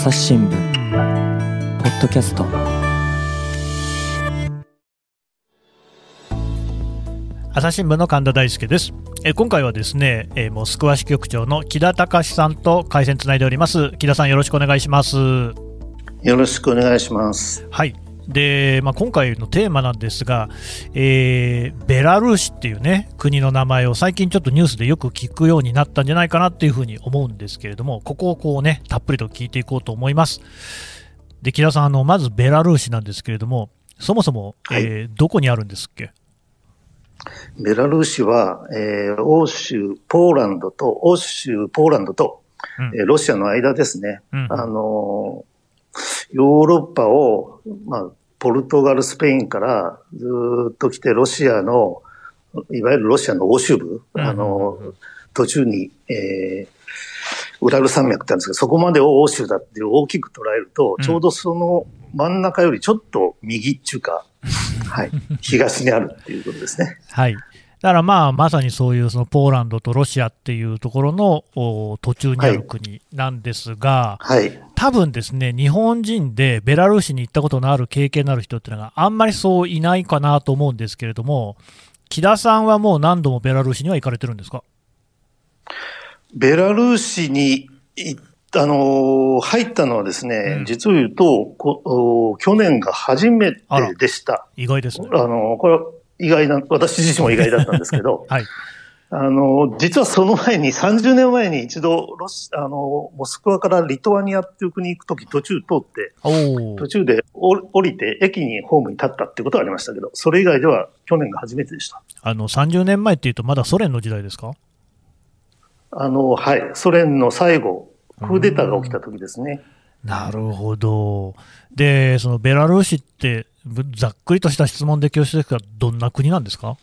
朝日新聞。ポッドキャスト。朝日新聞の神田大輔です。え今回はですね、えモスクワ支局長の木田隆さんと回線つないでおります。木田さんよろしくお願いします。よろしくお願いします。はいで、まあ、今回のテーマなんですが、えー、ベラルーシっていうね国の名前を最近ちょっとニュースでよく聞くようになったんじゃないかなっていうふうに思うんですけれどもここをこうねたっぷりと聞いていこうと思います。で木田さんあのまずベラルーシなんですけれどもそもそも、はい、えー、どこにあるんですっけ？ベラルーシは、えー、欧州、ポーランドと、欧州、ポーランドと、うん、えー、ロシアの間ですね。うん、あのヨーロッパを、まあ、ポルトガル、スペインからずっと来て、ロシアの、いわゆるロシアの欧州部、あの、途中に、えー、ウラル山脈ってあるんですけど、そこまでを欧州だって大きく捉えると、ちょうどその真ん中よりちょっと右っていうか、はい、東にあるっていうことですね。はい。だからまあまさにそういうそのポーランドとロシアっていうところの途中にある国なんですが、はい、はい、多分ですね、日本人でベラルーシに行ったことのある経験のある人っていうのがあんまりそういないかなと思うんですけれども、木田さんはもう何度もベラルーシには行かれてるんですか？ベラルーシにあの入ったのはですね、うん、実を言うとこ、去年が初めてでした。意外ですね。あの、これは意外な、私自身も意外だったんですけど、はい。あの、実はその前に、30年前に一度、ロシ、あの、モスクワからリトアニアっていう国に行くとき途中通って、途中で降りて駅にホームに立ったってことはありましたけど、それ以外では去年が初めてでした。あの、30年前っていうとまだソ連の時代ですか？あの、はい。ソ連の最後、クーデターが起きた時ですね。なるほど。で、そのベラルーシって、ざっくりとした質問で恐縮ですが、どんな国なんですか？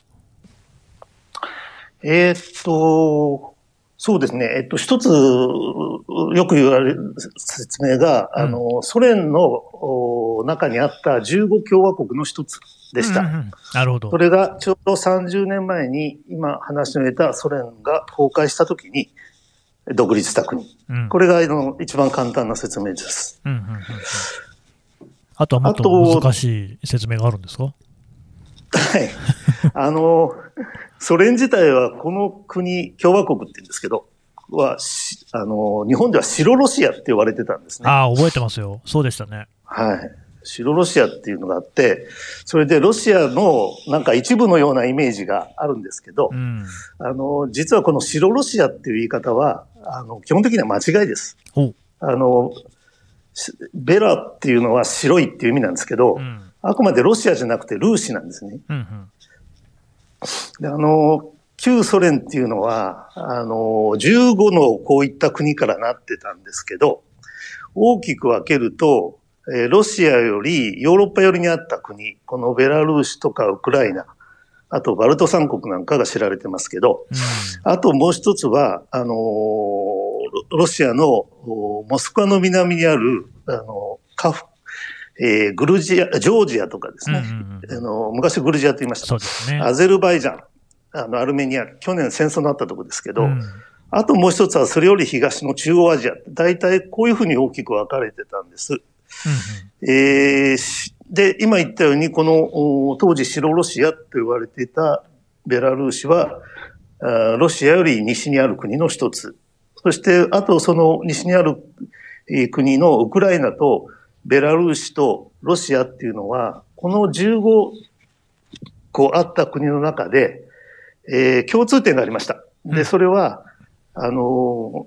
えー、っと、そうですね。えっと、一つ、よく言われる説明が、うん、あの、ソ連の中にあった15共和国の一つでした。うんうん、なるほど。それがちょうど30年前に、今話の得たソ連が崩壊したときに、独立した国。うん、これがあの一番簡単な説明です。うんうんうんうんあとはもっと難しい説明があるんですか？はい。あの、ソ連自体はこの国、共和国って言うんですけど、は、あの、日本では白ロシアって呼ばれてたんですね。ああ、覚えてますよ。そうでしたね。はい。白ロシアっていうのがあって、それでロシアのなんか一部のようなイメージがあるんですけど、うん、あの、実はこの白ロシアっていう言い方は、あの、基本的には間違いです。あの、ベラっていうのは白いっていう意味なんですけど、うん、あくまでロシアじゃなくてルーシなんですね。うんうん、であの、旧ソ連っていうのは、あの、15のこういった国からなってたんですけど、大きく分けると、えロシアよりヨーロッパ寄りにあった国、このベラルーシとかウクライナ、あとバルト三国なんかが知られてますけど、うん、あともう一つは、あのロシアのモスクワの南にある、あの、カフ、えー、グルジア、ジョージアとかですね。うんうん、あの昔グルジアと言いました。そうですね。アゼルバイジャン、あの、アルメニア、去年戦争になったところですけど、うん、あともう一つはそれより東の中央アジア。大体こういうふうに大きく分かれてたんです。うんうん、えー、で、今言ったように、この当時白ロシアと言われていたベラルーシは、ロシアより西にある国の一つ。そして、あとその西にある国のウクライナとベラルーシとロシアっていうのは、この15個あった国の中で、えー、共通点がありました。で、それは、あの、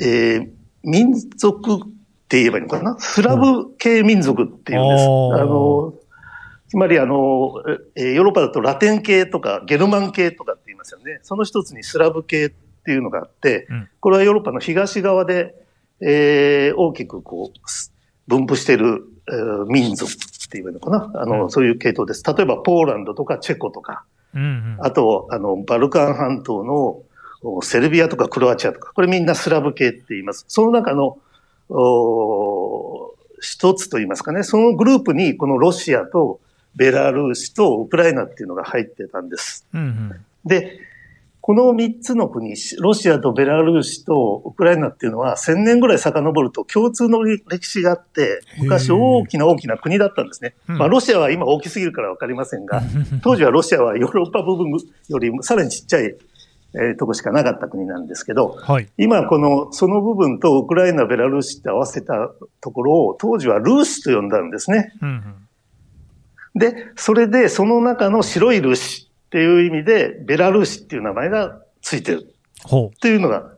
えー、民族って言えばいいのかな？スラブ系民族っていうんです。うん、あの、つまりあの、ヨーロッパだとラテン系とかゲルマン系とかって言いますよね。その一つにスラブ系っていうのがあって、これはヨーロッパの東側で、えー、大きくこう、分布している、えー、民族っていうのかな？あの、うん、そういう系統です。例えばポーランドとかチェコとか、うんうん、あと、あの、バルカン半島のセルビアとかクロアチアとか、これみんなスラブ系って言います。その中の、お一つと言いますかね、そのグループにこのロシアとベラルーシとウクライナっていうのが入ってたんです。うんうん、で、この3つの国、ロシアとベラルーシとウクライナっていうのは1000年ぐらい遡ると共通の歴史があって、昔大きな大きな国だったんですね。まあロシアは今大きすぎるからわかりません。が、当時はロシアはヨーロッパ部分よりさらにちっちゃいえー、とこしかなかった国なんですけど、はい、今この、その部分とウクライナ、ベラルーシって合わせたところを当時はルーシと呼んだんですね。うんうん、で、それでその中の白いルーシっていう意味で、ベラルーシっていう名前がついてる。ほう。っていうのが。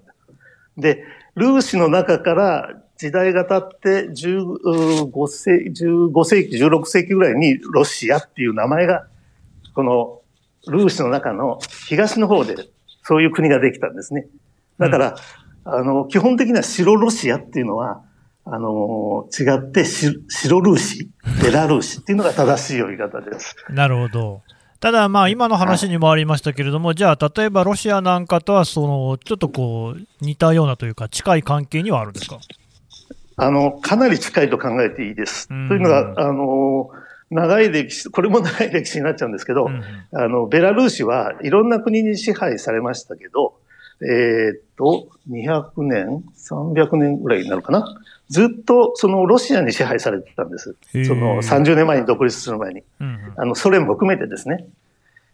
で、ルーシの中から時代が経って15世15世紀、16世紀ぐらいにロシアっていう名前が、このルーシの中の東の方でそういう国ができたんですね。だから、うん、あの、基本的には白ロシアっていうのは、あの、違って白ルーシ、ベラルーシっていうのが正しい呼び方です。なるほど。ただ、まあ、今の話にもありましたけれども、じゃあ、例えばロシアなんかとは、その、ちょっとこう、似たようなというか、近い関係にはあるんですか？あの、かなり近いと考えていいです。というのが、あの、長い歴史、これも長い歴史になっちゃうんですけど、うん、あの、ベラルーシはいろんな国に支配されましたけど、えー、っと、200年、300年ぐらいになるかな。ずっとそのロシアに支配されてたんです。その30年前に独立する前に。うんあの、ソ連も含めてですね。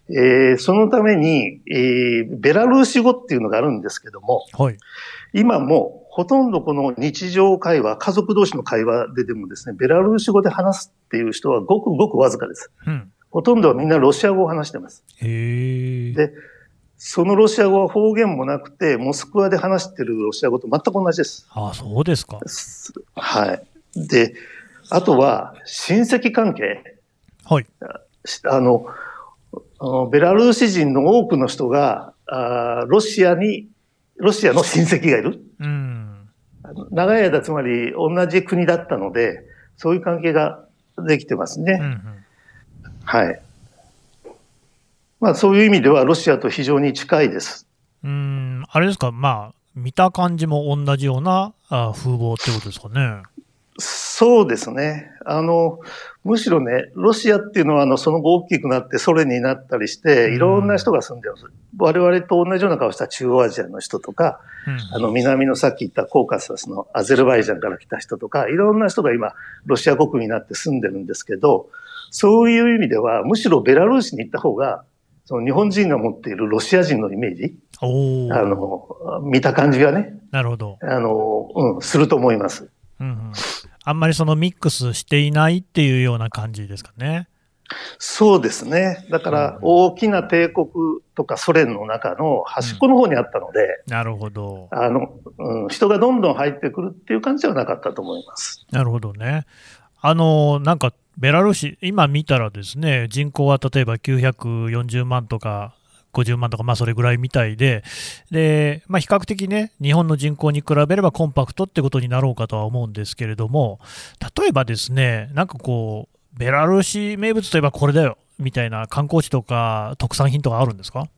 えー、そのために、えー、ベラルーシ語っていうのがあるんですけども、はい、今もほとんどこの日常会話、家族同士の会話ででもですね、ベラルーシ語で話すっていう人はごくごくわずかです。うん、ほとんどはみんなロシア語を話してます。へで、そのロシア語は方言もなくて、モスクワで話してるロシア語と全く同じです。ああ、そうですか。はい。で、あとは、親戚関係。はい。あの、ベラルーシ人の多くの人が、あロシアに、ロシアの親戚がいる。うん。長い間、つまり同じ国だったので、そういう関係ができてますね。うんうん、はい。まあそういう意味ではロシアと非常に近いです。うん、あれですか、まあ、見た感じも同じようなあ風貌ってことですかね？そうですね。あの、むしろね、ロシアっていうのは、あの、その後大きくなってソ連になったりして、いろんな人が住んでます。我々と同じような顔した中央アジアの人とか、うん、あの、南のさっき言ったコーカサスのアゼルバイジャンから来た人とか、いろんな人が今、ロシア国になって住んでるんですけど、そういう意味では、むしろベラルーシに行った方が、その日本人が持っているロシア人のイメージ、あの、見た感じがね、なるほど。あの、うん、すると思います。うんうん、あんまりそのミックスしていないっていうような感じですかね。そうですね。だから、大きな帝国とかソ連の中の端っこの方にあったので、うん、なるほど。あの、うん、人がどんどん入ってくるっていう感じではなかったと思います。なるほどね。あの、なんかベラルーシ、今見たらですね、人口は例えば940万とか50万とか、まあそれぐらいみたいで、で、まあ比較的ね、日本の人口に比べればコンパクトってことになろうかとは思うんですけれども、例えばですね、なんかこう、ベラルーシ名物といえばこれだよ、みたいな観光地とか特産品とかあるんですか？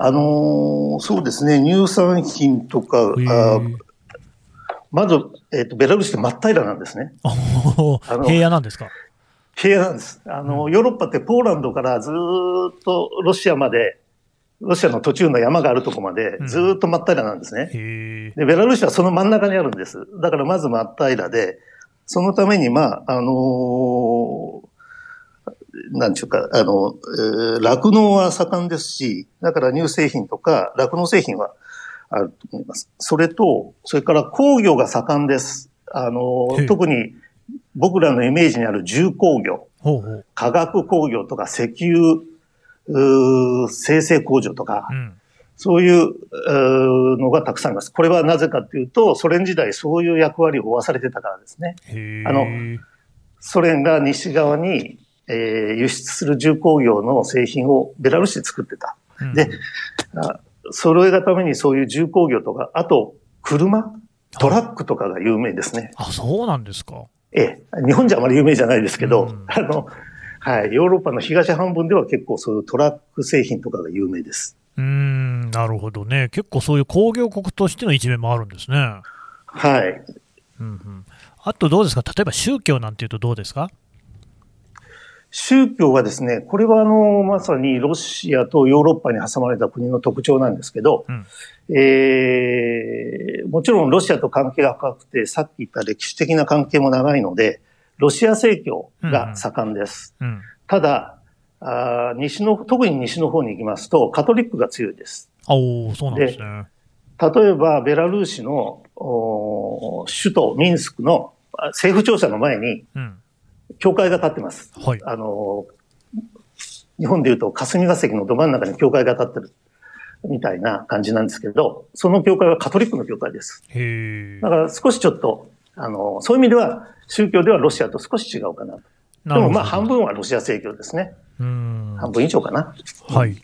あのー、そうですね、乳産品とか、あまず、えっ、ー、と、ベラルーシって真っ平らなんですね。平野なんですか？平野なんです。あの、ヨーロッパってポーランドからずっとロシアまで、ロシアの途中の山があるとこまで、ずっと真っ平らなんですね、うん、で。ベラルーシはその真ん中にあるんです。だからまず真っ平らで、そのために、まあ、あのー、なんちゅうか、あの、酪、えー、農は盛んですし、だから乳製品とか酪農製品はあると思います。それと、それから工業が盛んです。あの、特に僕らのイメージにある重工業、ほうほう化学工業とか石油、生成工場とか、うん、そういうのがたくさんあります。これはなぜかというと、ソ連時代そういう役割を負わされてたからですね。あの、ソ連が西側に、えー、輸出する重工業の製品をベラルーシで作ってた。うん、で、揃えがためにそういう重工業とか、あと、車トラックとかが有名ですね。あ、そうなんですか。ええ。日本じゃあまり有名じゃないですけど、うん、あの、はい。ヨーロッパの東半分では結構そういうトラック製品とかが有名です。うん、なるほどね。結構そういう工業国としての一面もあるんですね。はい。うんうん。あとどうですか？例えば宗教なんていうとどうですか？宗教はですね、これはあの、まさにロシアとヨーロッパに挟まれた国の特徴なんですけど、うん、えー、もちろんロシアと関係が深くて、さっき言った歴史的な関係も長いので、ロシア正教が盛んです。うんうん、ただあ、西の、特に西の方に行きますと、カトリックが強いです。おそうなんですね。例えば、ベラルーシの首都ミンスクの政府庁舎の前に、教会が建ってます。はい。あの、日本でいうと霞が関のど真ん中に教会が建ってる。みたいな感じなんですけど、その教会はカトリックの教会です。へだから少しちょっと、あの、そういう意味では、宗教ではロシアと少し違うかなと。でもまあ半分はロシア正教ですね。半分以上かな。はい。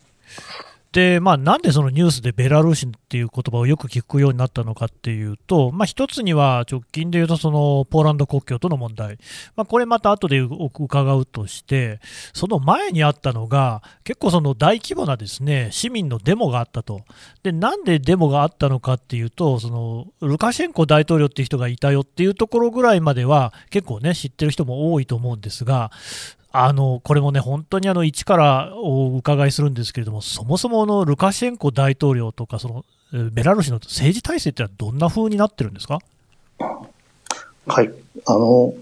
で、まあ、なんでそのニュースでベラルーシっていう言葉をよく聞くようになったのかっていうと、まあ、一つには直近でいうと、そのポーランド国境との問題、まあ、これまた後で伺うとして、その前にあったのが、結構その大規模なですね市民のデモがあったと、でなんでデモがあったのかっていうと、そのルカシェンコ大統領っていう人がいたよっていうところぐらいまでは、結構ね、知ってる人も多いと思うんですが、あのこれもね、本当にあの一からお伺いするんですけれども、そもそものルカシェンコ大統領とか、そのベラルーシの政治体制ってのはどんな風になってるんですか？はい。あの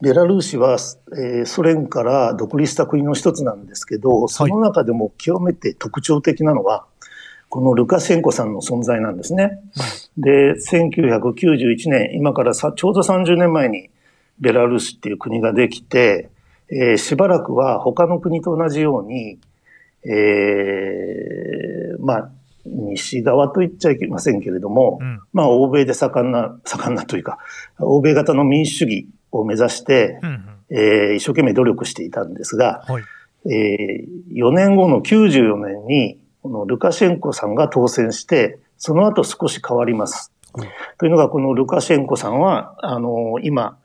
ベラルーシは、えー、ソ連から独立した国の一つなんですけど、その中でも極めて特徴的なのは、このルカシェンコさんの存在なんですね。で、1991年、今からさちょうど30年前にベラルーシっていう国ができて、えー、しばらくは他の国と同じように、えー、まあ、西側と言っちゃいけませんけれども、うん、まあ、欧米で盛んな、盛んなというか、欧米型の民主主義を目指して、うんうん、えー、一生懸命努力していたんですが、はい、えー、4年後の94年に、このルカシェンコさんが当選して、その後少し変わります。うん、というのが、このルカシェンコさんは、あの、今、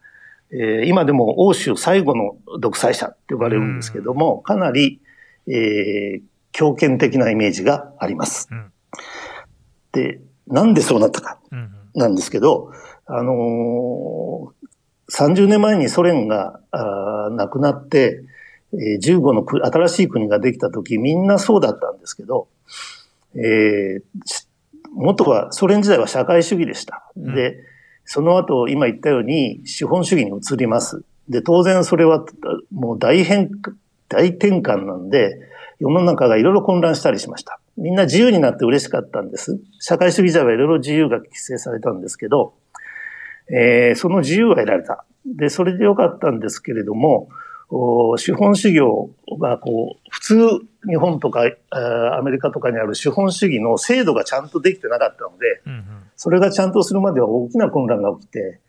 えー、今でも欧州最後の独裁者って呼ばれるんですけども、かなり、えー、強権的なイメージがあります。うん、で、なんでそうなったか、なんですけど、あのー、30年前にソ連があなくなって、えー、15の新しい国ができた時、みんなそうだったんですけど、えー、元は、ソ連時代は社会主義でした。うん、で、その後、今言ったように資本主義に移ります。で、当然それはもう大変、大転換なんで、世の中がいろいろ混乱したりしました。みんな自由になって嬉しかったんです。社会主義者はいろいろ自由が規制されたんですけど、えー、その自由は得られた。で、それでよかったんですけれども、資本主義がこう、普通日本とかアメリカとかにある資本主義の制度がちゃんとできてなかったので、うんうんそれがちゃんとするまでは大きな混乱が起きて、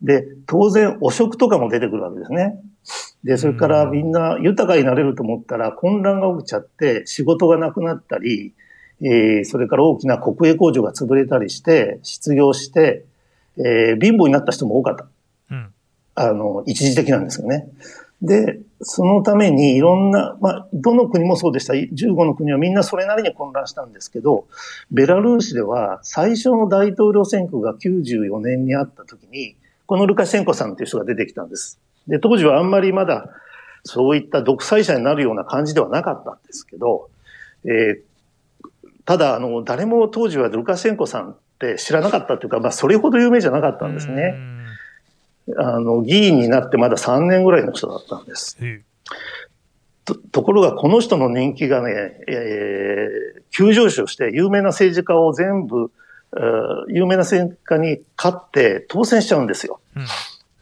で、当然汚職とかも出てくるわけですね。で、それからみんな豊かになれると思ったら混乱が起きちゃって仕事がなくなったり、えー、それから大きな国営工場が潰れたりして、失業して、えー、貧乏になった人も多かった。うん、あの、一時的なんですよね。で、そのためにいろんな、まあ、どの国もそうでした。15の国はみんなそれなりに混乱したんですけど、ベラルーシでは最初の大統領選挙が94年にあった時に、このルカシェンコさんという人が出てきたんです。で、当時はあんまりまだそういった独裁者になるような感じではなかったんですけど、えー、ただ、あの、誰も当時はルカシェンコさんって知らなかったというか、まあ、それほど有名じゃなかったんですね。あの、議員になってまだ3年ぐらいの人だったんです。とところが、この人の人気がね、えー、急上昇して、有名な政治家を全部、有名な政治家に勝って当選しちゃうんですよ。うん、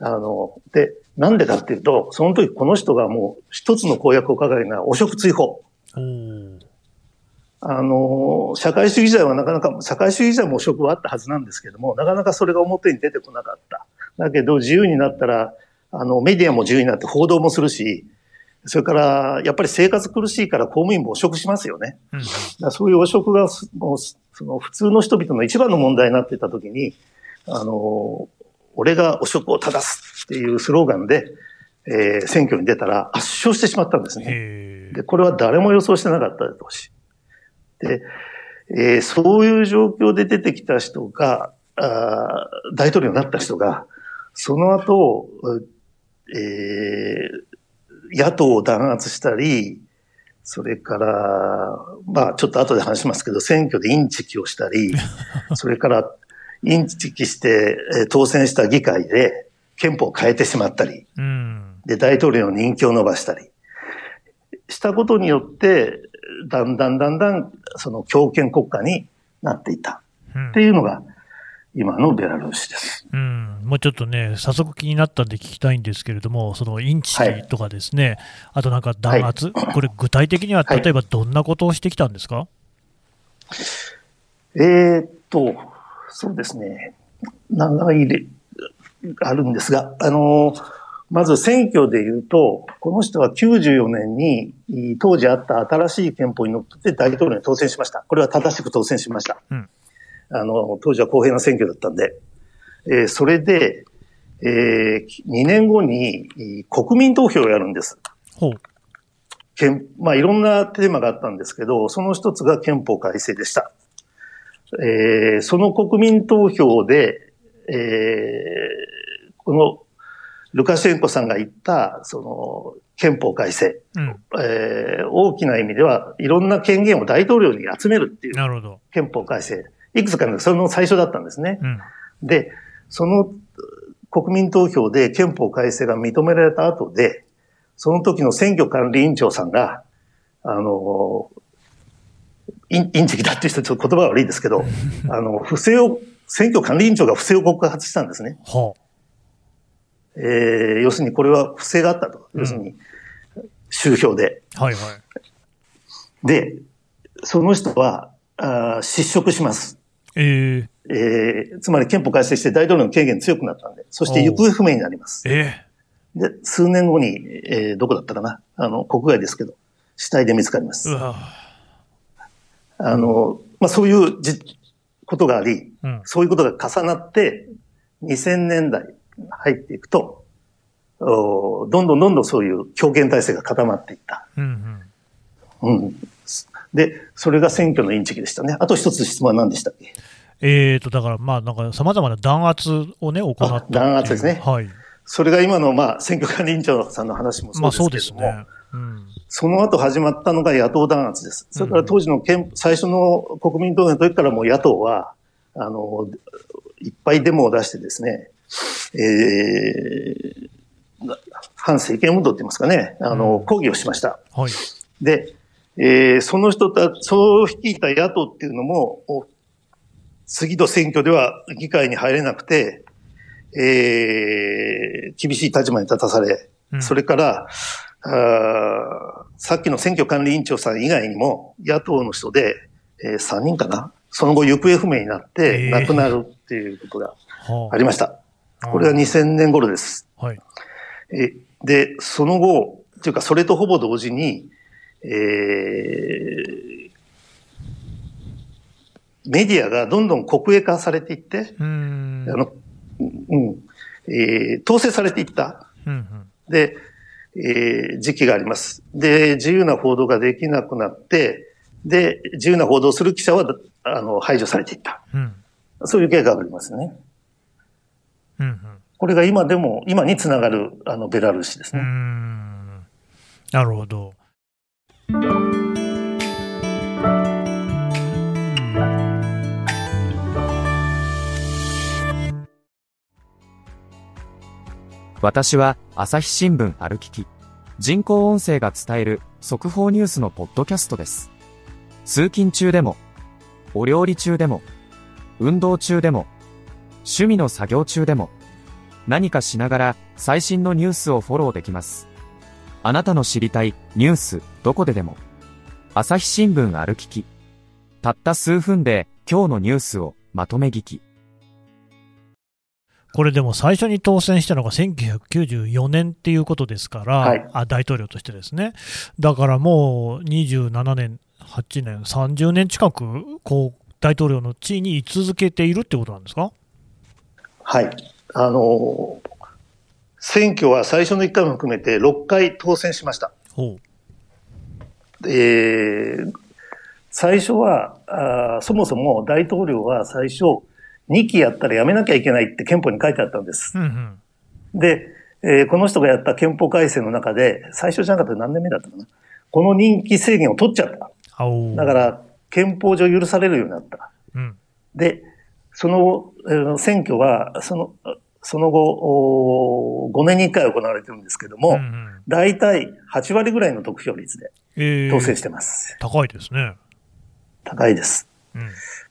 あの、で、なんでかっていうと、その時この人がもう一つの公約を掲げるのは汚職追放。あの、社会主義者はなかなか、社会主義者も汚職はあったはずなんですけども、なかなかそれが表に出てこなかった。だけど自由になったら、あの、メディアも自由になって報道もするし、それから、やっぱり生活苦しいから公務員も汚職しますよね。うん、そういう汚職が、もう、その普通の人々の一番の問題になっていたときに、あの、俺が汚職を正すっていうスローガンで、えー、選挙に出たら圧勝してしまったんですね。で、これは誰も予想してなかったでしで、えー、そういう状況で出てきた人が、あ大統領になった人が、その後、えー、野党を弾圧したり、それから、まあちょっと後で話しますけど、選挙でインチキをしたり、それからインチキして当選した議会で憲法を変えてしまったり、うん、で、大統領の人気を伸ばしたり、したことによって、だんだんだんだん、その強権国家になっていた。っていうのが、今のベラルーシです。うん、もうちょっとね、早速気になったんで聞きたいんですけれども、そのインチキとかですね、はい、あとなんか弾圧、はい、これ、具体的には例えばどんなことをしてきたんですか、はい、えー、っと、そうですね、長いあるんですが、あの、まず選挙で言うと、この人は94年に当時あった新しい憲法にのっとって大統領に当選しました。これは正しく当選しました。うん、あの、当時は公平な選挙だったんで。えー、それで、えー、2年後に国民投票をやるんです。ほう。まあ、いろんなテーマがあったんですけど、その一つが憲法改正でした。えー、その国民投票で、えー、このルカシェンコさんが言った、その、憲法改正、うん、えー、大きな意味では、いろんな権限を大統領に集めるっていう、なるほど憲法改正。いくつかの、その最初だったんですね。うん、で、その国民投票で憲法改正が認められた後で、その時の選挙管理委員長さんが、あの、インインチキだっていう人ちょっと言葉悪いですけど、あの、不正を選挙管理委員長が不正を告発したんですね。はあ、えー、要するにこれは不正があったと。要するに、集票で。はいはい。で、その人は、あ失職します。えー、えー、つまり憲法改正して大統領の権限強くなったんで、そして行方不明になります。えー、で、数年後に、えー、どこだったかな？あの、国外ですけど、死体で見つかります。あの、まあ、そういうじことがあり、うん、そういうことが重なって、2000年代入っていくと、おどんどんどんどんそういう強権体制が固まっていった。うんうん、うん、で、それが選挙のインチキでしたね。あと一つ質問は何でしたっけ？えーと、だからまあ、なんか様々な弾圧をね、行った弾圧ですね。はい。それが今のまあ、選挙管理委員長さんの話もそうですけども、まあそうですね。うん、その後始まったのが野党弾圧です。それから当時の憲、最初の国民投票の時からもう野党は、あの、いっぱいデモを出してですね、えー、反政権運動って言いますかね、あの、抗議をしました。はい。で、えー、その人た、そう率いた野党っていうのも、次の選挙では議会に入れなくて、えー、厳しい立場に立たされ、うん、それからあ、さっきの選挙管理委員長さん以外にも、野党の人で、えー、3人かな？その後行方不明になって、亡くなるっていうことがありました。えー、これは2000年頃です。はい。えで、その後、というかそれとほぼ同時に、えー、メディアがどんどん国営化されていって、あの、うん、えー、統制されていった。うんうん、で、えー、時期があります。で、自由な報道ができなくなって、で、自由な報道する記者は、あの、排除されていった。うん、そういう経過がありますね。うんうん、これが今でも、今につながる、あの、ベラルーシですね。なるほど。私は朝日新聞歩きき。人工音声が伝える速報ニュースのポッドキャストです。通勤中でも、お料理中でも、運動中でも、趣味の作業中でも、何かしながら最新のニュースをフォローできます。あなたの知りたいニュースどこででも。朝日新聞歩きき。たった数分で今日のニュースをまとめ聞き。これでも最初に当選したのが1994年っていうことですから、はい、あ大統領としてですね、だからもう27年、8年、30年近くこう大統領の地位に居続けているってことなんですか？はい、あの選挙は最初の1回も含めて6回当選しました。えー、最初はあ、そもそも大統領は最初、2期やったら辞めなきゃいけないって憲法に書いてあったんです。うんうん、で、えー、この人がやった憲法改正の中で、最初じゃなかった何年目だったかな。この任期制限を取っちゃった。だから、憲法上許されるようになった。うん、で、その、えー、選挙は、その、その後、5年に1回行われてるんですけども、うんうん、大体8割ぐらいの得票率で当選してます。えー、高いですね。高いです。うん、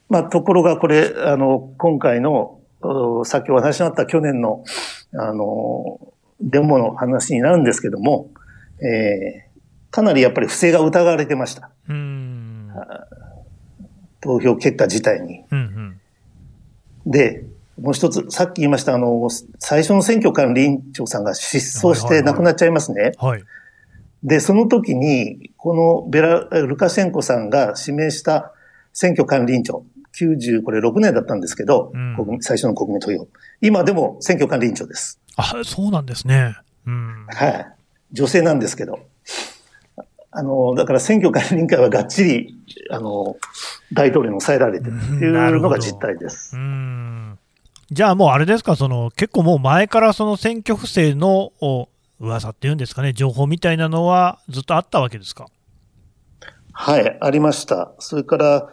まあ、ところがこれ、あの、今回の、さっきお話になった去年の、あの、デモの話になるんですけども、えー、かなりやっぱり不正が疑われてました。投票結果自体に。うんうん、で、もう一つ、さっき言いました、あの、最初の選挙管理委員長さんが失踪して亡くなっちゃいますね。はい、で、その時に、このベラ、ルカシェンコさんが指名した選挙管理委員長、90、これ6年だったんですけど、うん、最初の国民投票。今でも選挙管理委員長です。あ、そうなんですね。うん、はい。女性なんですけど。あの、だから選挙管理委員会はがっちり、あの、大統領に抑えられてるっていうのが実態です。うんじゃあもうあれですか、その結構もう前からその選挙不正の噂っていうんですかね、情報みたいなのはずっとあったわけですか？はい、ありました。それから、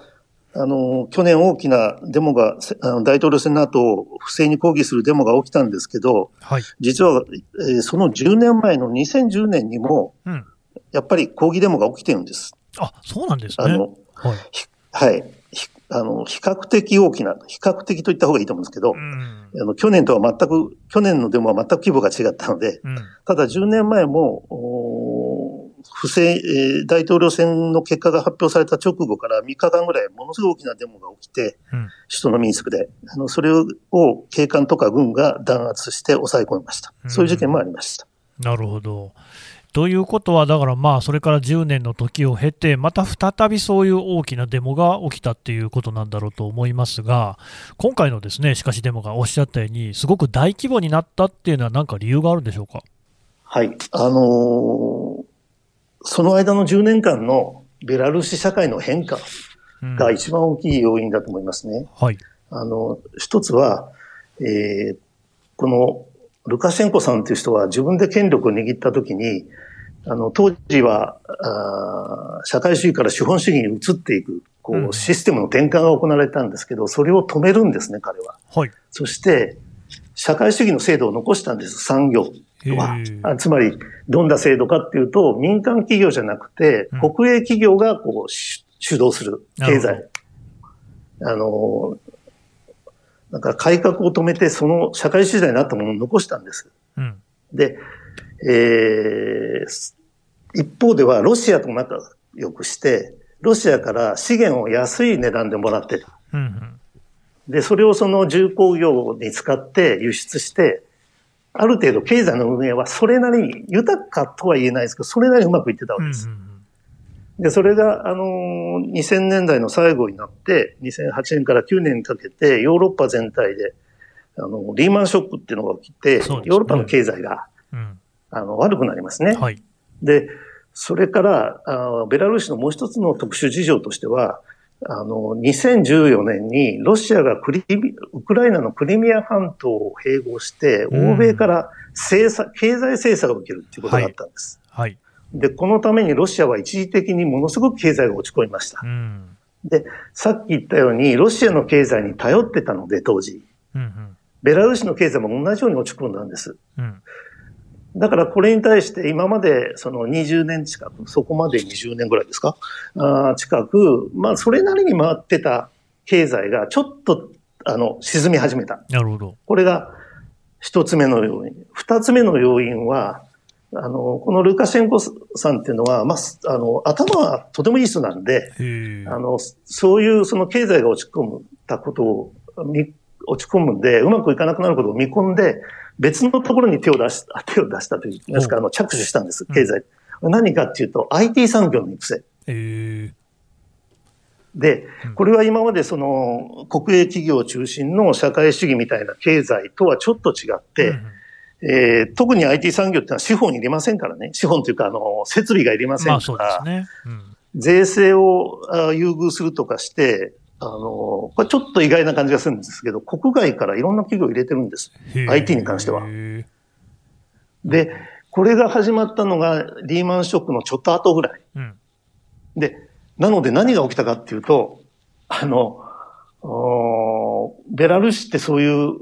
あの、去年大きなデモが、あの大統領選の後、不正に抗議するデモが起きたんですけど、はい、実は、えー、その10年前の2010年にも、うん、やっぱり抗議デモが起きてるんです。あ、そうなんですね。あの、はい、はい。あの、比較的大きな、比較的と言った方がいいと思うんですけど、うん、あの去年とは全く、去年のデモは全く規模が違ったので、うん、ただ10年前も、不正、えー、大統領選の結果が発表された直後から3日間ぐらいものすごい大きなデモが起きて、うん、首都のミンスクで、あの、それを警官とか軍が弾圧して抑え込みました。そういう事件もありました。なるほど。ということは、だからまあ、それから10年の時を経て、また再びそういう大きなデモが起きたっていうことなんだろうと思いますが、今回のですね、しかしデモがおっしゃったように、すごく大規模になったっていうのは、何か理由があるんでしょうか？はい。あのー、その間の10年間のベラルーシ社会の変化が一番大きい要因だと思いますね。うん、はい。あの、一つは、えー、このルカシェンコさんという人は自分で権力を握ったときに、あの、当時は、あ社会主義から資本主義に移っていく、こう、システムの転換が行われたんですけど、それを止めるんですね、彼は。はい。そして、社会主義の制度を残したんです、産業は。あつまり、どんな制度かっていうと、民間企業じゃなくて、国営企業がこう、主導する経済。あの、だから改革を止めて、その社会主義になったものを残したんです。うん、で、えー、一方ではロシアと仲良くして、ロシアから資源を安い値段でもらってた。うんうん、で、それをその重工業に使って輸出して、ある程度経済の運営はそれなりに豊かとは言えないですけど、それなりにうまくいってたわけです。うんうんで、それが、あのー、2000年代の最後になって、2008年から9年にかけて、ヨーロッパ全体で、あの、リーマンショックっていうのが起きて、ね、ヨーロッパの経済が、うん、あの、悪くなりますね。はい。で、それからあ、ベラルーシのもう一つの特殊事情としては、あの、2014年にロシアがクリウクライナのクリミア半島を併合して、欧米から制裁、経済制裁を受けるっていうことがあったんです。はい、はいで、このためにロシアは一時的にものすごく経済が落ち込みました。うん、で、さっき言ったように、ロシアの経済に頼ってたので、当時。うんうん、ベラルーシの経済も同じように落ち込んだんです。うん、だからこれに対して今までその20年近く、そこまで20年ぐらいですか？あ近く、まあそれなりに回ってた経済がちょっとあの沈み始めた。なるほど。これが一つ目の要因。二つ目の要因は、あの、このルカシェンコさんっていうのは、まあ、あの、頭はとてもいい人なんで、あの、そういうその経済が落ち込むたことを、落ち込むんで、うまくいかなくなることを見込んで、別のところに手を出し、手を出したといいますか、あの、着手したんです、経済。うん、何かっていうと、IT 産業の育成。で、これは今までその国営企業中心の社会主義みたいな経済とはちょっと違って、うんえー、特に IT 産業ってのは資本いりませんからね。資本というか、あの、設備がいりませんから。まあそうですね。うん、税制を優遇するとかして、あの、これちょっと意外な感じがするんですけど、国外からいろんな企業を入れてるんです。IT に関しては。で、これが始まったのがリーマンショックのちょっと後ぐらい。うん、で、なので何が起きたかっていうと、あの、ベラルーシってそういう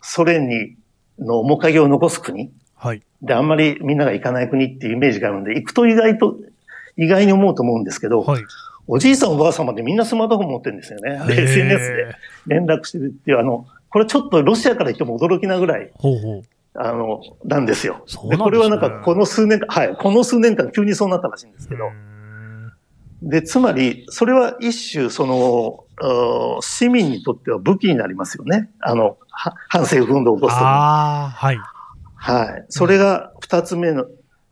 ソ連にの面影を残す国。はい。で、あんまりみんなが行かない国っていうイメージがあるんで、行くと意外と、意外に思うと思うんですけど、はい。おじいさんおばあさんまでみんなスマートフォン持ってるんですよね。で、SNS で連絡してるっていう、あの、これちょっとロシアから言っても驚きなぐらい、ほうほうあの、なんですよ。そうなんですねこれはなんかこの数年間、はい、この数年間急にそうなったらしいんですけど、で、つまり、それは一種、その、市民にとっては武器になりますよね。あの、反政府運動を起こすと。ああ、はい。はい。それが二つ目の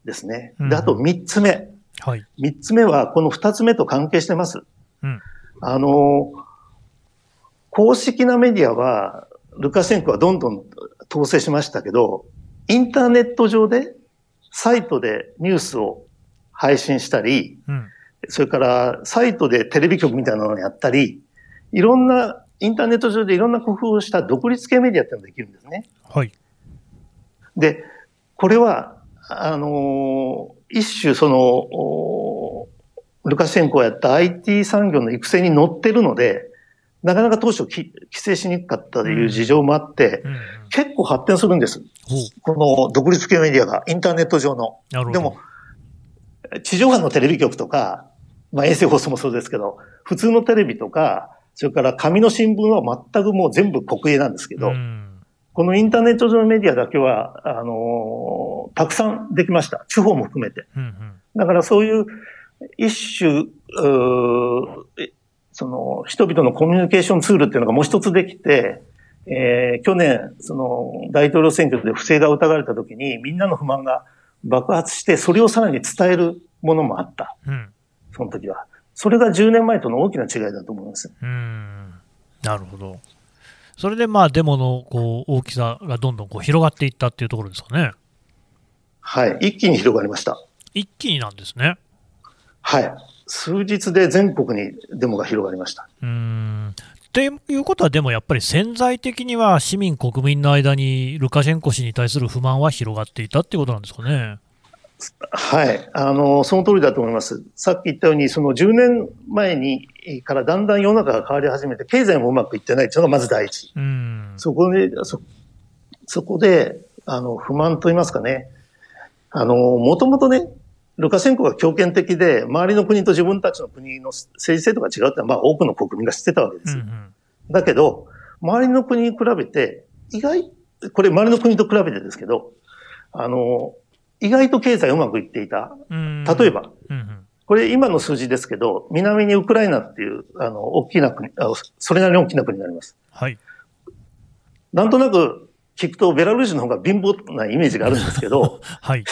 ですね。で、あと三つ目。はい。三つ目は、この二つ目と関係してます。うん。あの、公式なメディアは、ルカシェンコはどんどん統制しましたけど、インターネット上で、サイトでニュースを配信したり、うん、それからサイトでテレビ局みたいなのをやったり、いろんな、インターネット上でいろんな工夫をした独立系メディアっていうのができるんですね。はい。で、これは、あの、一種その、ルカシェンコがやった IT 産業の育成に乗ってるので、なかなか当初規制しにくかったという事情もあって、うんうん、結構発展するんです。この独立系メディアが、インターネット上の。でも、地上波のテレビ局とか、まあ衛星放送もそうですけど、普通のテレビとか、それから紙の新聞は全くもう全部国営なんですけど、うん、このインターネット上のメディアだけは、あのー、たくさんできました。地方も含めて。うんうん、だからそういう一種、その人々のコミュニケーションツールっていうのがもう一つできて、えー、去年、その大統領選挙で不正が疑われた時にみんなの不満が爆発して、それをさらに伝えるものもあった。うん、その時は。それが10年前との大きな違いだと思います。うん。なるほど。それでまあデモのこう大きさがどんどんこう広がっていったっていうところですかね。はい。一気に広がりました。一気になんですね。はい。数日で全国にデモが広がりました。うんっていうことは、でもやっぱり潜在的には市民、国民の間にルカシェンコ氏に対する不満は広がっていたっていうことなんですかね。はい、あのその通りだと思います。さっき言ったように、その10年前にからだんだん世の中が変わり始めて、経済もうまくいってないというのがまず第一。うんそこで、そそこで、あの、不満と言いますかね、あの、もともとね、ルカシェンコが強権的で、周りの国と自分たちの国の政治制度が違うってのは、まあ多くの国民が知ってたわけです。うんうん、だけど、周りの国に比べて、意外、これ周りの国と比べてですけど、あの、意外と経済うまくいっていた。例えば、うんうん、これ今の数字ですけど、南にウクライナっていう、あの、大きな国、それなりに大きな国になります。はい。なんとなく聞くと、ベラルーシの方が貧乏なイメージがあるんですけど、はい。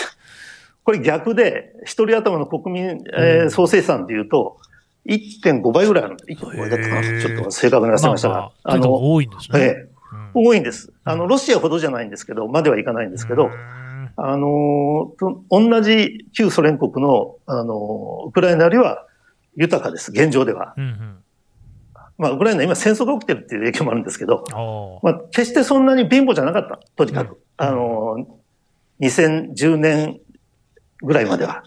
これ逆で、一人頭の国民、えー、総生産でいうと、1.5倍ぐらいあるんです。1.5倍だったかな。ちょっと正確に忘れましたが。まあまあ、あの、多いんですね。ええうん、多いんです。あの、ロシアほどじゃないんですけど、まではいかないんですけど、あの、と同じ旧ソ連国の、あの、ウクライナよりは豊かです、現状では。うんうんまあ、ウクライナ今戦争が起きてるっていう影響もあるんですけど、まあ、決してそんなに貧乏じゃなかった、とにかく。うん、あの、2010年ぐらいまでは。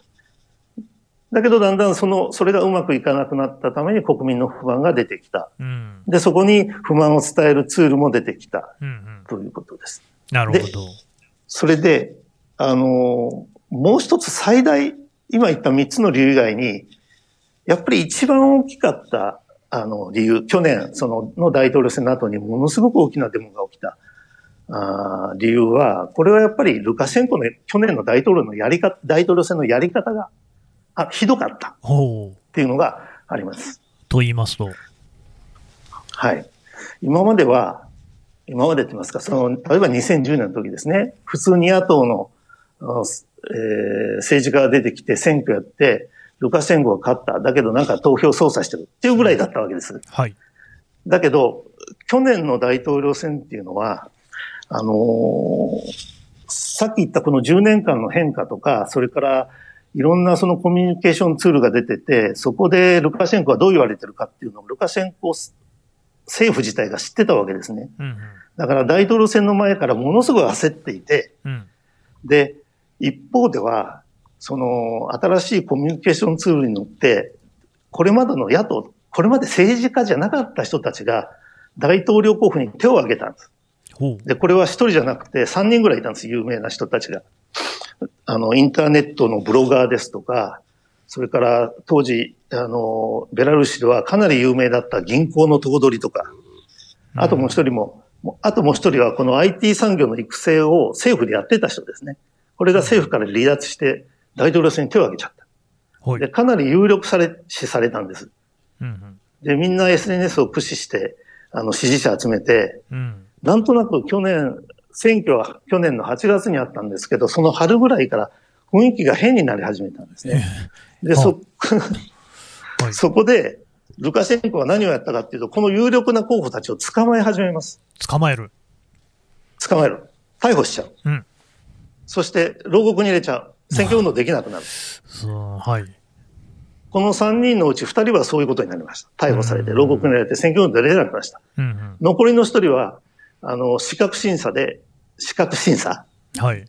だけどだんだんその、それがうまくいかなくなったために国民の不満が出てきた。うん、で、そこに不満を伝えるツールも出てきた。うんうん、ということです。なるほど。それで、あの、もう一つ最大、今言った三つの理由以外に、やっぱり一番大きかった、あの、理由、去年、その、の大統領選の後にものすごく大きなデモが起きた。あ理由は、これはやっぱりルカシェンコの去年の大統領のやり方、大統領選のやり方が、あ、ひどかった。っていうのがあります。と言いますとはい。今までは、今までって言いますか、その、例えば2010年の時ですね、普通に野党の、えー、政治家が出てきて選挙やって、ルカシェンコが勝った。だけどなんか投票操作してるっていうぐらいだったわけです。はい。だけど、去年の大統領選っていうのは、あのー、さっき言ったこの10年間の変化とか、それからいろんなそのコミュニケーションツールが出てて、そこでルカシェンコはどう言われてるかっていうのを、ルカシェンコ政府自体が知ってたわけですね。うんうん、だから大統領選の前からものすごい焦っていて、うん、で、一方では、その新しいコミュニケーションツールに乗って、これまでの野党、これまで政治家じゃなかった人たちが大統領候補に手を挙げたんです。で、これは一人じゃなくて三人ぐらいいたんです、有名な人たちが。あの、インターネットのブロガーですとか、それから当時、あの、ベラルーシではかなり有名だった銀行の頭取とか、あともう一人も、うん、あともう一人はこの IT 産業の育成を政府でやってた人ですね。これが政府から離脱して大統領選に手を挙げちゃった。で、かなり有力され、視されたんです。で、みんな SNS を駆使して、あの、支持者集めて、うん、なんとなく去年、選挙は去年の8月にあったんですけど、その春ぐらいから雰囲気が変になり始めたんですね。で、そ、そこで、ルカシェンコは何をやったかっていうと、この有力な候補たちを捕まえ始めます。捕まえる捕まえる。逮捕しちゃう。うん。そして、牢獄に入れちゃう。選挙運動できなくなる。はい。この3人のうち2人はそういうことになりました。逮捕されて、牢獄に入れて選挙運動できなくなりました。うんうん、残りの1人は、あの、資格審査で、資格審査。はい。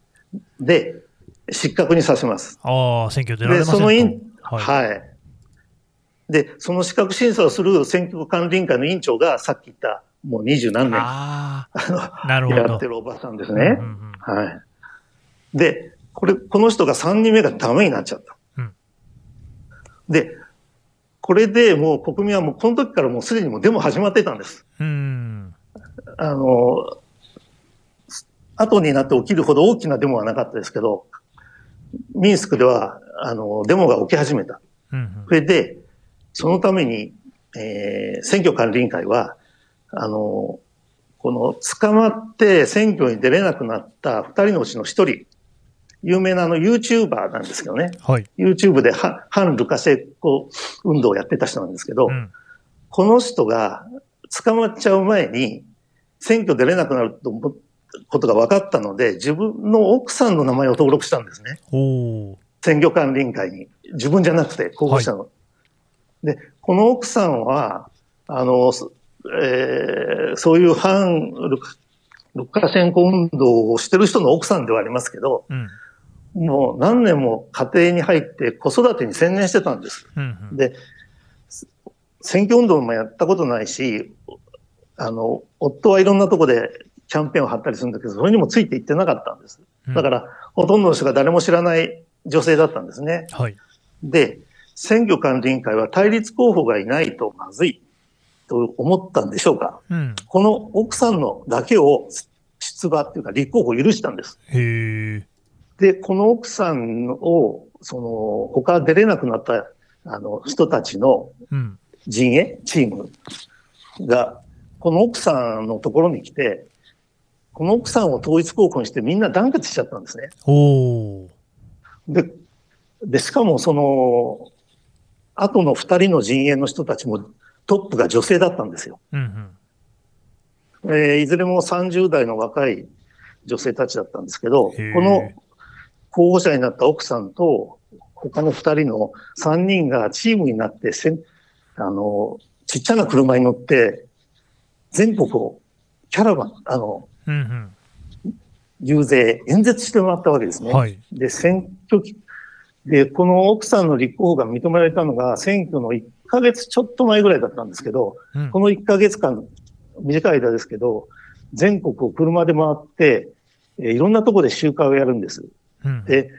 で、失格にさせます。ああ、選挙出られませんで、その委員、はい、はい。で、その資格審査をする選挙管理委員会の委員長が、さっき言った、もう二十何年、ああなるほど。やってるおばさんですね。うんうん、はい。で、これ、この人が3人目がダメになっちゃった。うん、で、これでもう国民はもうこの時からもうすでにもうデモ始まってたんです。うん、あの、後になって起きるほど大きなデモはなかったですけど、ミンスクでは、あの、デモが起き始めた。うんうん、それで、そのために、えー、選挙管理委員会は、あの、この捕まって選挙に出れなくなった二人のうちの一人、有名なあの YouTuber なんですけどね。はい。YouTube で反ルカシェコ運動をやってた人なんですけど、うん、この人が捕まっちゃう前に選挙出れなくなると思ことが分かったので、自分の奥さんの名前を登録したんですね。選挙管理委員会に。自分じゃなくて、候補者の。はい、で、この奥さんは、あの、えー、そういう反ルカルカシェンコ運動をしてる人の奥さんではありますけど、うんもう何年も家庭に入って子育てに専念してたんです。うんうん、で、選挙運動もやったことないし、あの、夫はいろんなとこでキャンペーンを貼ったりするんだけど、それにもついていってなかったんです。だから、ほとんどの人が誰も知らない女性だったんですね。はい。で、選挙管理委員会は対立候補がいないとまずいと思ったんでしょうか。うん、この奥さんのだけを出馬っていうか立候補を許したんです。へで、この奥さんを、その、他出れなくなったあの人たちの陣営、チームが、この奥さんのところに来て、この奥さんを統一候補にしてみんな団結しちゃったんですね。で、で、しかもその、後の二人の陣営の人たちもトップが女性だったんですよ。うんうん、えー、いずれも30代の若い女性たちだったんですけど、この候補者になった奥さんと他の二人の三人がチームになってせん、あの、ちっちゃな車に乗って、全国をキャラバン、あの、うんうん、遊説、演説してもらったわけですね。はい、で、選挙期、で、この奥さんの立候補が認められたのが選挙の1ヶ月ちょっと前ぐらいだったんですけど、うん、この1ヶ月間、短い間ですけど、全国を車で回って、えー、いろんなところで集会をやるんです。うん、で、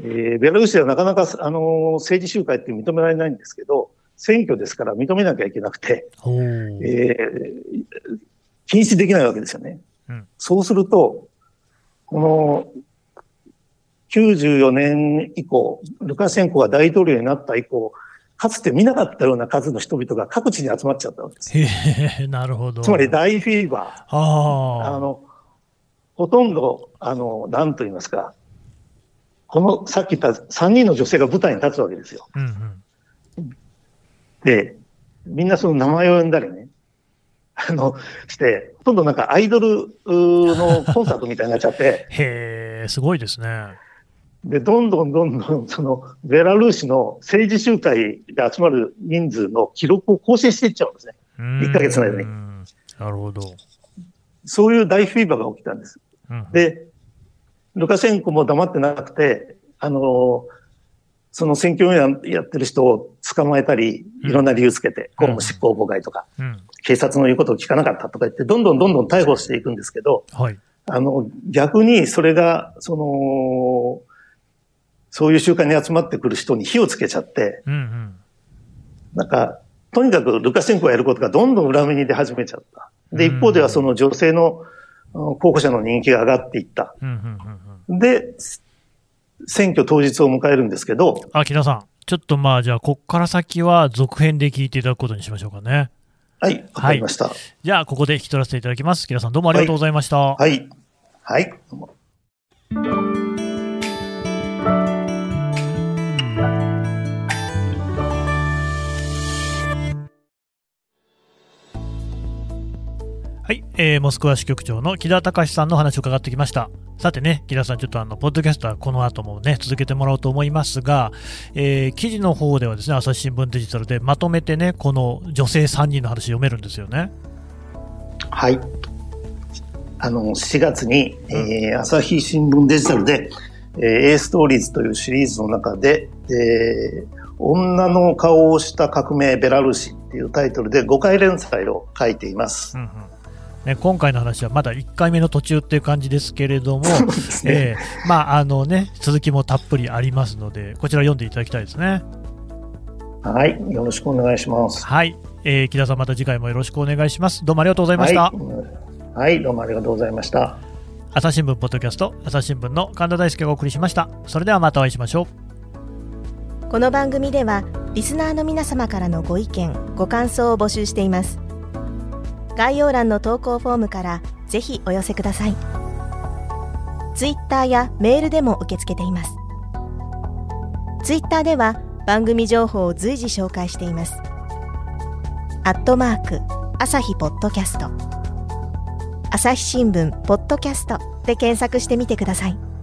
えー、ベラルーシではなかなか、あのー、政治集会って認められないんですけど、選挙ですから認めなきゃいけなくて、えー、禁止できないわけですよね。そうすると、この94年以降、ルカシェンコが大統領になった以降、かつて見なかったような数の人々が各地に集まっちゃったわけです。へなるほど。つまり大フィーバー。あの、ほとんど、あの、なんと言いますか、この、さっき言った3人の女性が舞台に立つわけですよ。うんうん、で、みんなその名前を呼んだりね、あの、して、ほとんどなんかアイドルのコンサートみたいになっちゃって。へえ、すごいですね。で、どんどんどんどん、その、ベラルーシの政治集会で集まる人数の記録を更新していっちゃうんですね。1ヶ月の間に。なるほど。そういう大フィーバーが起きたんです。うん、で、ルカシェンコも黙ってなくて、あの、その選挙ややってる人を捕まえたり、いろんな理由つけて、公務執行妨害とか、警察の言うことを聞かなかったとか言って、どんどんどんどん逮捕していくんですけど、はい、あの、逆にそれが、その、そういう集会に集まってくる人に火をつけちゃって、うんうん、なんか、とにかくルカシェンコがやることがどんどん裏目に出始めちゃった。で、一方ではその女性の候補者の人気が上がっていった。で、選挙当日を迎えるんですけど。あ、木田さん。ちょっとまあ、じゃあ、こっから先は続編で聞いていただくことにしましょうかね。はい、わかりました、はい。じゃあ、ここで引き取らせていただきます。木田さん、どうもありがとうございました。はい。はい、はい、どうも。はい、えー、モスクワ支局長の木田隆さんの話を伺ってきました。さてね、木田さん、ちょっとあの、ポッドキャストはこの後もね、続けてもらおうと思いますが、えー、記事の方ではですね、朝日新聞デジタルでまとめてね、この女性3人の話読めるんですよね。はい。あの、4月に、えー、朝日新聞デジタルで、えー、A ストーリーズというシリーズの中で、えー、女の顔をした革命ベラルーシっていうタイトルで5回連載を書いています。うんうんね、今回の話はまだ1回目の途中っていう感じですけれども、ねえー、まああのね、続きもたっぷりありますので、こちら読んでいただきたいですね。はい、よろしくお願いします。はい、えー、木田さんまた次回もよろしくお願いします。どうもありがとうございました。はい、はい、どうもありがとうございました。朝日新聞ポッドキャスト、朝日新聞の神田大輔がお送りしました。それではまたお会いしましょう。この番組ではリスナーの皆様からのご意見、ご感想を募集しています。概要欄の投稿フォームからぜひお寄せください。ツイッターやメールでも受け付けています。ツイッターでは番組情報を随時紹介しています。アットマーク朝日ポッドキャスト朝日新聞ポッドキャストで検索してみてください。